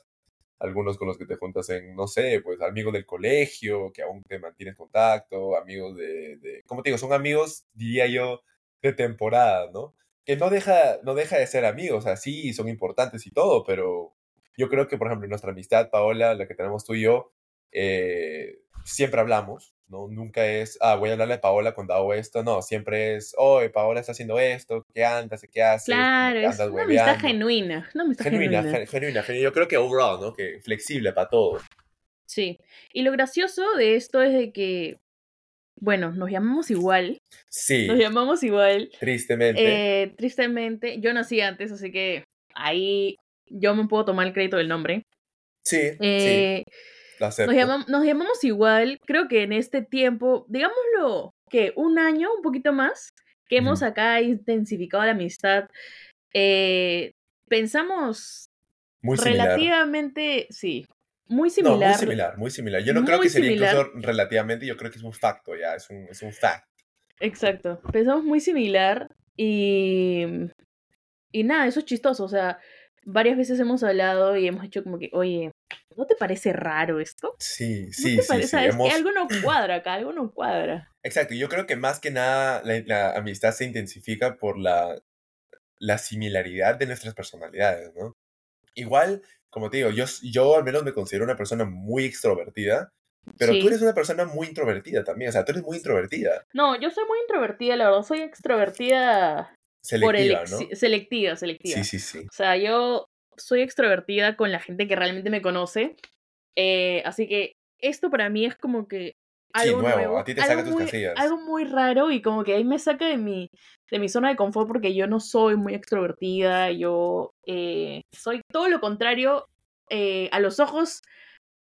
algunos con los que te juntas en, no sé, pues amigos del colegio, que aún te mantienes contacto, amigos de, de, como te digo, son amigos, diría yo, de temporada, ¿no? Que no deja, no deja de ser amigos, o sea, sí, son importantes y todo, pero yo creo que, por ejemplo, nuestra amistad, Paola, la que tenemos tú y yo, eh, siempre hablamos, ¿no? Nunca es, ah, voy a hablarle a Paola cuando hago esto, no, siempre es, oye, Paola está haciendo esto, ¿qué andas? ¿Qué haces? ¿Cómo Claro, es una amistad hueveando?". genuina. Una amistad Genuina, genuina. gen- genuina, genuina. Yo creo que overall, ¿no? Que flexible para todo. Sí. Y lo gracioso de esto es de que, bueno, nos llamamos igual. Sí, Nos llamamos igual. tristemente. Eh, tristemente, yo nací antes, así que ahí yo me puedo tomar el crédito del nombre. sí, sí. Eh, lo acepto. Nos, llamam- nos llamamos igual, creo que en este tiempo, digámoslo, que un año, un poquito más, que hemos acá intensificado la amistad. eh, pensamos Muy relativamente, sí, muy No, similar. muy similar, muy similar. Yo no creo que sería similar. incluso relativamente, yo creo que es un facto ya, es un, es un fact. Exacto, pensamos muy similar y, y nada, eso es chistoso, o sea, varias veces hemos hablado y hemos dicho como que, oye, ¿no te parece raro esto? Sí, ¿No sí, sí, sí. Algo no cuadra acá, algo no cuadra. Exacto, yo creo que más que nada la, la amistad se intensifica por la, la similaridad de nuestras personalidades, ¿no? Igual, como te digo, yo, yo al menos me considero una persona muy extrovertida, pero Sí. tú eres una persona muy introvertida también, o sea, tú eres muy introvertida, No, yo soy muy introvertida, la verdad, soy extrovertida por selectiva, ¿no? elecci- selectiva, selectiva. Sí, sí, sí. O sea, yo soy extrovertida con la gente que realmente me conoce. eh, así que esto para mí es como que Sí, algo nuevo, nuevo. a ti te algo saca tus muy, casillas. Algo muy raro y como que ahí me saca de mi, de mi zona de confort porque yo no soy muy extrovertida. Yo eh, soy todo lo contrario eh, a los ojos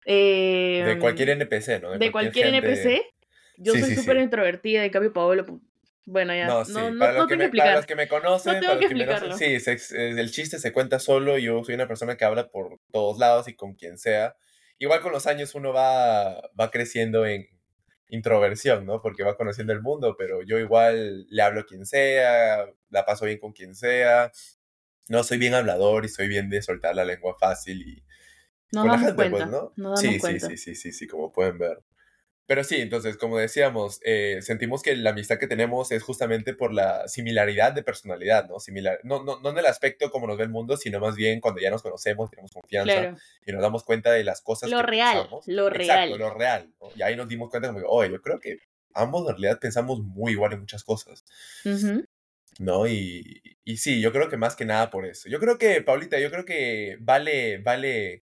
eh, De cualquier NPC, ¿no? de cualquier gente- NPC. Yo Sí, soy sí, súper sí. introvertida, en cambio Paolo, bueno, ya, No, sí, no, para, no los que tengo que me, para los que me conocen, No para tengo los que que me conocen, sí, se eh, el chiste se cuenta solo, yo soy una persona que habla por todos lados y con quien sea. Igual con los años uno va, va creciendo en introversión, ¿no? Porque va conociendo el mundo, pero yo igual le hablo a quien sea, la paso bien con quien sea. No soy bien hablador y soy bien de soltar la lengua fácil y Nos con la damos gente, cuenta, pues, ¿no? damos Sí, sí, sí, sí, sí, sí, como pueden ver. Pero sí, entonces, como decíamos, eh, sentimos que la amistad que tenemos es justamente por la similaridad de personalidad, ¿no? Similar, no, no, no en el aspecto como nos ve el mundo, sino más bien cuando ya nos conocemos, tenemos confianza Claro. y nos damos cuenta de las cosas Lo que real, pensamos. lo Exacto, real. lo real. ¿no? Y ahí nos dimos cuenta como oye, yo creo que ambos en realidad pensamos muy igual en muchas cosas, Ujú. ¿no? Y, y sí, yo creo que más que nada por eso. Yo creo que, Paulita, yo creo que vale, vale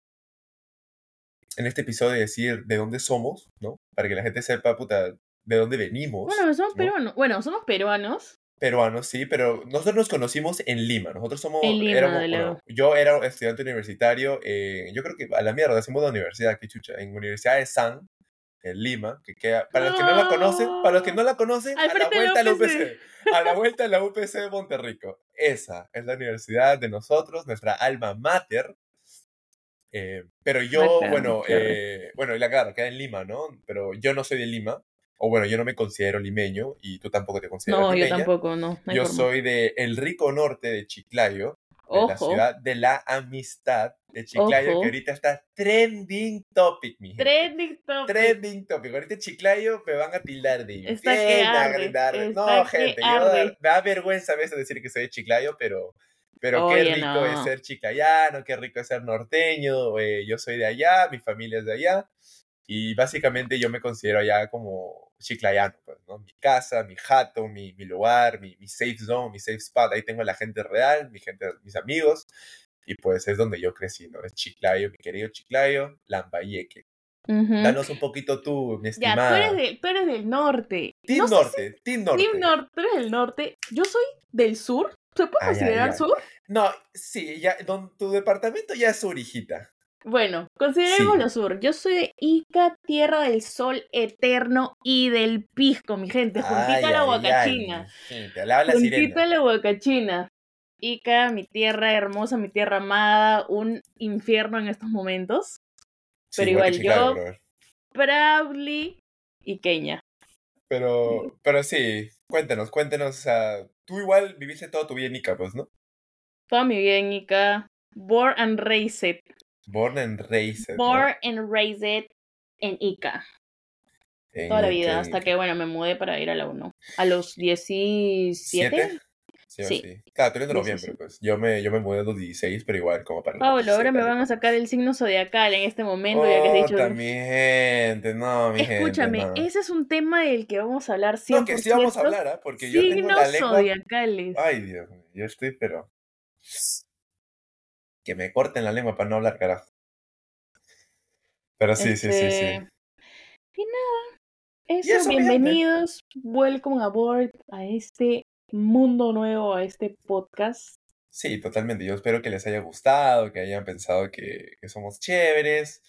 en este episodio decir de dónde somos, ¿no? Para que la gente sepa, puta, de dónde venimos. Bueno, somos ¿no? peruanos. Bueno, somos peruanos. Peruanos, sí, pero nosotros nos conocimos en Lima. Nosotros somos. En Lima, éramos, de bueno, yo era estudiante universitario. eh, yo creo que a la mierda, hacemos la universidad, qué chucha. En Universidad de San, en Lima, que queda. Para los que no la conocen, para los que no la conocen, Al a la frente de la vuelta UPC. A la vuelta a la UPC de Monterrico. Esa es la universidad de nosotros, nuestra alma mater. Eh, pero yo, Bacán, bueno, eh, bueno, y la claro, queda en Lima, ¿no? Pero yo no soy de Lima. O bueno, yo no me considero limeño y tú tampoco te consideras No, yo limeña. tampoco, no. no Yo forma. soy de el rico norte de Chiclayo, de la Ojo. ciudad de la amistad de Chiclayo, Ojo. que ahorita está trending topic, mi gente. Trending topic. Trending topic. Ahorita Chiclayo me van a tildar de está No, gente, yo, me da vergüenza a veces decir que soy de Chiclayo, pero, pero qué Oye, rico no. es ser chiclayano, qué rico es ser norteño. eh, yo soy de allá, mi familia es de allá. Y básicamente yo me considero allá como chiclayano, pues, ¿no? Mi casa, mi jato, mi, mi lugar, mi, mi safe zone, mi safe spot. Ahí tengo la gente real, mi gente, mis amigos. Y pues es donde yo crecí, ¿no? Es Chiclayo, mi querido Chiclayo, Lambayeque. Danos un poquito tú, mi Ya, estimada. tú eres, de- tú eres del norte. Team No Norte, Team si- Norte. Team Norte, tú eres del norte. Yo soy del sur. ¿Se puede considerar ay. sur? No, sí, ya, don, tu departamento ya es su hijita. Bueno, consideremos Sí. lo sur. Yo soy de Ica, tierra del sol eterno y del pisco, mi gente. Juntita Ay, a la huacachina. Juntita a la huacachina. Ica, mi tierra hermosa, mi tierra amada, un infierno en estos momentos. Sí, pero igual yo-. Proudly iqueña. Pero, pero sí, cuéntanos, cuéntanos, o sea, tú igual viviste toda tu vida en Ica, pues, ¿no? Toda mi vida en Ica. Born and raised. Born and raised, ¿no? Born and raised en Ica. En Toda la vida, hasta que, bueno, me mudé para ir a la 1. A los 17. ¿Siete? Sí, Sí. sí. Claro, tú eres de noviembre, Dieciséis. pues. Yo me, yo me mudé a los 16, pero igual, como para Pablo, ahora 17, me van a sacar el signo zodiacal en este momento, ya que has dicho. Puta, mi gente, no, mi gente, Escúchame, no. ese es un tema del que vamos a hablar siempre. No, que sí vamos a hablar, ¿ah? Porque yo tengo Signos la lengua... zodiacales. Ay, Dios mío, yo estoy, pero... Que me corten la lengua para no hablar, carajo. Pero sí, sí, sí, sí. Este, Y nada, eso, gente. bienvenidos, welcome aboard a este mundo nuevo, a este podcast. Sí, totalmente. Yo espero que les haya gustado, que hayan pensado que, que somos chéveres.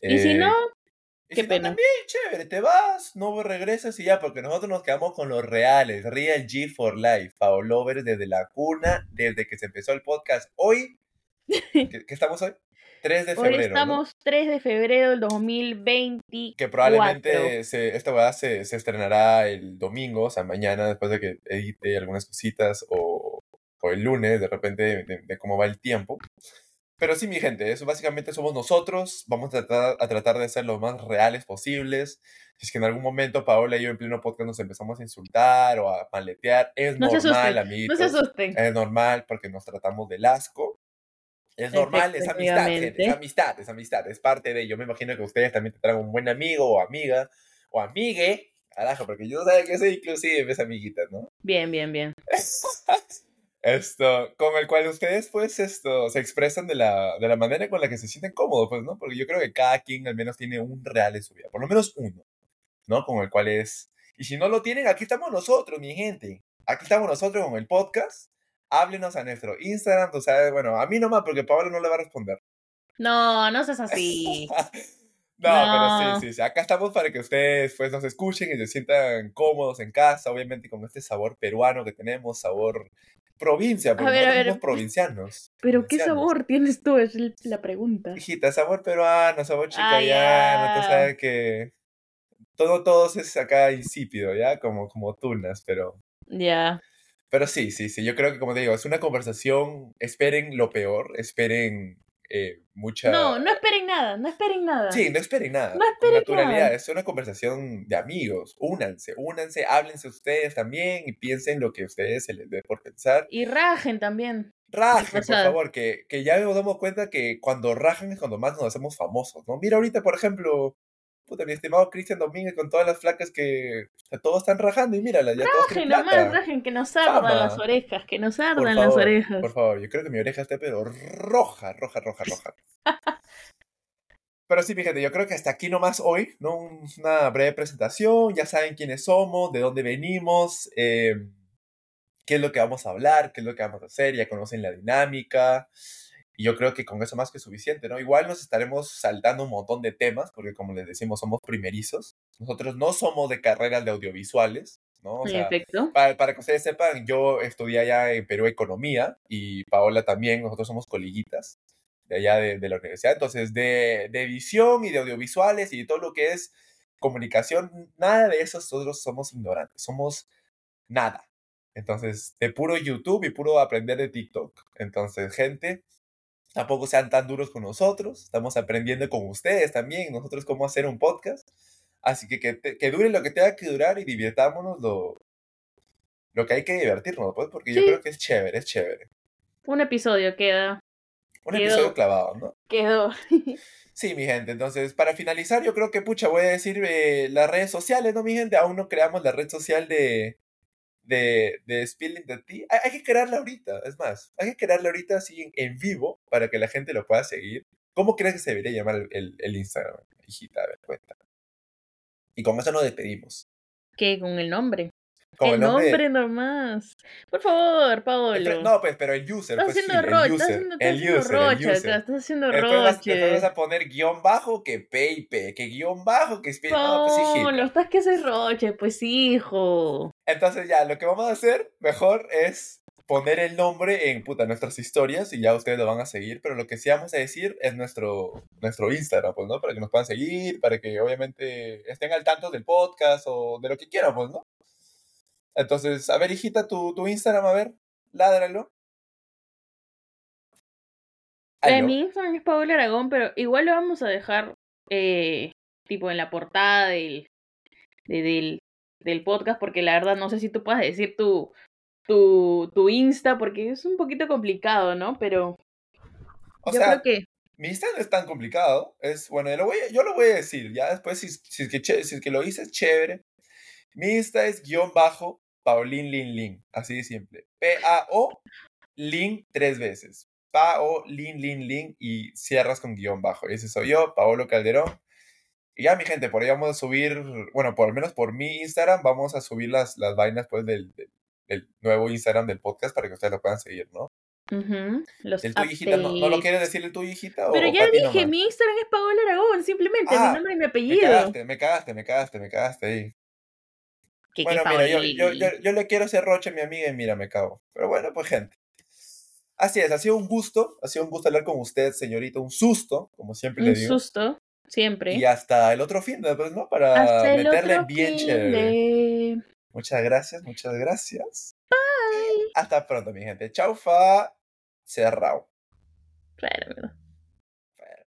y si Eh, no, y qué si no, pena. también, chévere, te vas, no regresas y ya, porque nosotros nos quedamos con los reales, Real G for Life, Paolo Lovers desde la cuna, desde que se empezó el podcast. Hoy, ¿qué, qué estamos hoy? 3 de Hoy febrero, ¿no? estamos 3 de febrero del 2024. Que probablemente se, esta verdad se, se estrenará el domingo, o sea, mañana, después de que edite algunas cositas, o, o el lunes, de repente, de, de cómo va el tiempo. Pero sí, mi gente, eso básicamente somos nosotros. Vamos a tratar, a tratar de ser lo más reales posibles. Si es que en algún momento Paola y yo en pleno podcast nos empezamos a insultar o a maletear, es No normal, amiguitos. No se asusten. Es normal porque nos tratamos del asco. Es normal, es amistad, gente, es amistad, es amistad, es parte de ello. Me imagino que ustedes también tendrán un buen amigo o amiga o amigue. Carajo, porque yo sé que soy inclusive es amiguitas, ¿no? Bien, bien, bien. Esto, con el cual ustedes, pues, esto, se expresan de la, de la manera con la que se sienten cómodos, pues, ¿no? Porque yo creo que cada quien al menos tiene un real en su vida, por lo menos uno, ¿no? Con el cual es... Y si no lo tienen, aquí estamos nosotros, mi gente. Aquí estamos nosotros con el podcast. Háblenos a nuestro Instagram, o sea, bueno, a mí nomás, porque Pablo no le va a responder. No, no seas así. No, No. pero sí, sí, sí. Acá estamos para que ustedes pues nos escuchen y se sientan cómodos en casa, obviamente con este sabor peruano que tenemos, sabor provincia, porque ver, ver. somos provincianos. Pero ¿qué sabor tienes tú? Es la pregunta. Hijita, sabor peruano, sabor Ah, chicayano, tú sabes que todo, todo es acá insípido, ¿ya? Como, como tunas, pero... Ya. Pero sí, sí, sí, yo creo que como te digo, es una conversación, esperen lo peor, esperen eh, mucha... No, no esperen nada, no esperen nada. Sí, no esperen nada. No esperen naturalidad, nada. es una conversación de amigos. Únanse, únanse, háblense ustedes también y piensen lo que ustedes se les dé por pensar. Y rajen también. Rajen, por favor, que, que ya nos damos cuenta que cuando rajan es cuando más nos hacemos famosos, ¿no? Mira ahorita, por ejemplo, puta, mi estimado Cristian Domínguez con todas las flacas que o sea, todos están rajando y mírala, ya Rajen nomás, rajen, que nos ardan las orejas, que nos ardan las orejas. por favor, yo creo que mi oreja está pero roja, roja, roja, roja. Pero sí, fíjate, yo creo que hasta aquí nomás hoy, ¿no? Un- Una breve presentación, ya saben quiénes somos, de dónde venimos, eh, qué es lo que vamos a hablar, qué es lo que vamos a hacer, ya conocen la dinámica. Y yo creo que con eso más que suficiente, ¿no? Igual nos estaremos saltando un montón de temas, porque como les decimos, somos primerizos. Nosotros no somos de carreras de audiovisuales, ¿no? O sea, para, para que ustedes sepan, yo estudié allá en Perú Economía y Paola también, nosotros somos coliguitas de allá de, de la universidad. Entonces, de, de visión y de audiovisuales y de todo lo que es comunicación, nada de eso nosotros somos ignorantes, somos nada. Entonces, de puro YouTube y puro aprender de TikTok. Entonces, gente, tampoco sean tan duros con nosotros, estamos aprendiendo con ustedes también, nosotros cómo hacer un podcast. Así que que, que dure lo que tenga que durar y divirtámonos lo, lo que hay que divertirnos, pues, porque yo creo que es chévere, es chévere. Un episodio queda. Un Quedó. episodio clavado, ¿no? Quedó. Sí, mi gente. Entonces, para finalizar, yo creo que, pucha, voy a decir eh, las redes sociales, ¿no, mi gente? Aún no creamos la red social de, de, de Spilling the Tea. Hay, que crearla ahorita, es más, hay que crearla ahorita así en, en vivo para que la gente lo pueda seguir. ¿Cómo crees que se debería llamar el, el- el Instagram, hijita? A ver, cuenta. Y con eso nos despedimos. ¿Qué? Con el nombre. Con el nombre. nomás. Por favor, Paolo. No, pues, pero el user, estás pues, haciendo el roche, estás user, haciendo, estás el haciendo user, el roche acá, estás haciendo Después vas, después vas roche. a poner guion bajo que Pepe, que guion bajo que Spilling. No, pues, hijita. Paolo, estás que haces roche, pues hijo. Entonces ya, lo que vamos a hacer mejor es poner el nombre en puta, nuestras historias y ya ustedes lo van a seguir, pero lo que sí vamos a decir es nuestro, nuestro Instagram, pues, ¿no? Para que nos puedan seguir, para que obviamente estén al tanto del podcast o de lo que quieran, pues, ¿no? Entonces, a ver, hijita, tu, tu Instagram, a ver, ládralo. Eh, Aló. mi Instagram es Paolo Aragón, pero igual lo vamos a dejar eh, tipo en la portada del, de- del, del podcast, porque la verdad no sé si tú puedas decir tu, tu, tu Insta, porque es un poquito complicado, ¿no? Pero O yo sea, creo que mi Instagram no es tan complicado. Es, bueno, yo lo voy a, yo lo voy a decir. Ya después, si, si, es que, si es que lo hice, es chévere. Mi Insta es guion bajo Paulín Lin Lin. Así de simple. P-A-O Lin tres veces. Pa-O Lin Lin Lin y cierras con guion bajo. Ese soy yo, Paolo Calderón. Y ya, mi gente, por ahí vamos a subir, bueno, por lo menos por mi Instagram, vamos a subir las, las vainas pues del, del, del nuevo Instagram del podcast para que ustedes lo puedan seguir, ¿no? Los El tuyo, hijita, ¿no, ¿no lo quieres decir el tuyo, hijita? Pero o ya dije, nomás? mi Instagram es Paola Aragón, simplemente, mi Ah, nombre y mi Me apellido. cagaste, me cagaste, me cagaste, me cagaste ahí. Que, Bueno, mira, yo, yo, yo, Paoli. yo le quiero hacer roche a mi amiga y mira, me cago. Pero bueno, pues gente. Así es, ha sido un gusto, ha sido un gusto hablar con usted, señorita, un susto, como siempre le Un digo. susto, siempre. Y hasta el otro fin, de, pues, ¿no? Para Hasta meterle bien chévere. de... Muchas gracias, muchas gracias. Bye. Hasta pronto, mi gente. Chaufa. Cerrado. Claro.